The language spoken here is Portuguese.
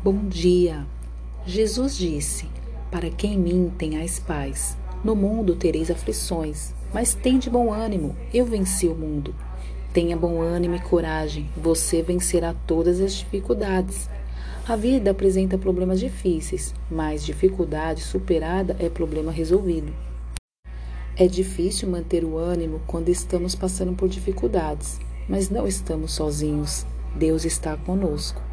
Bom dia. Jesus disse: Para quem em mim tenhais paz, no mundo tereis aflições, mas tende bom ânimo, eu venci o mundo. Tenha bom ânimo e coragem, você vencerá todas as dificuldades. A vida apresenta problemas difíceis, mas dificuldade superada é problema resolvido. É difícil manter o ânimo quando estamos passando por dificuldades, mas não estamos sozinhos. Deus está conosco.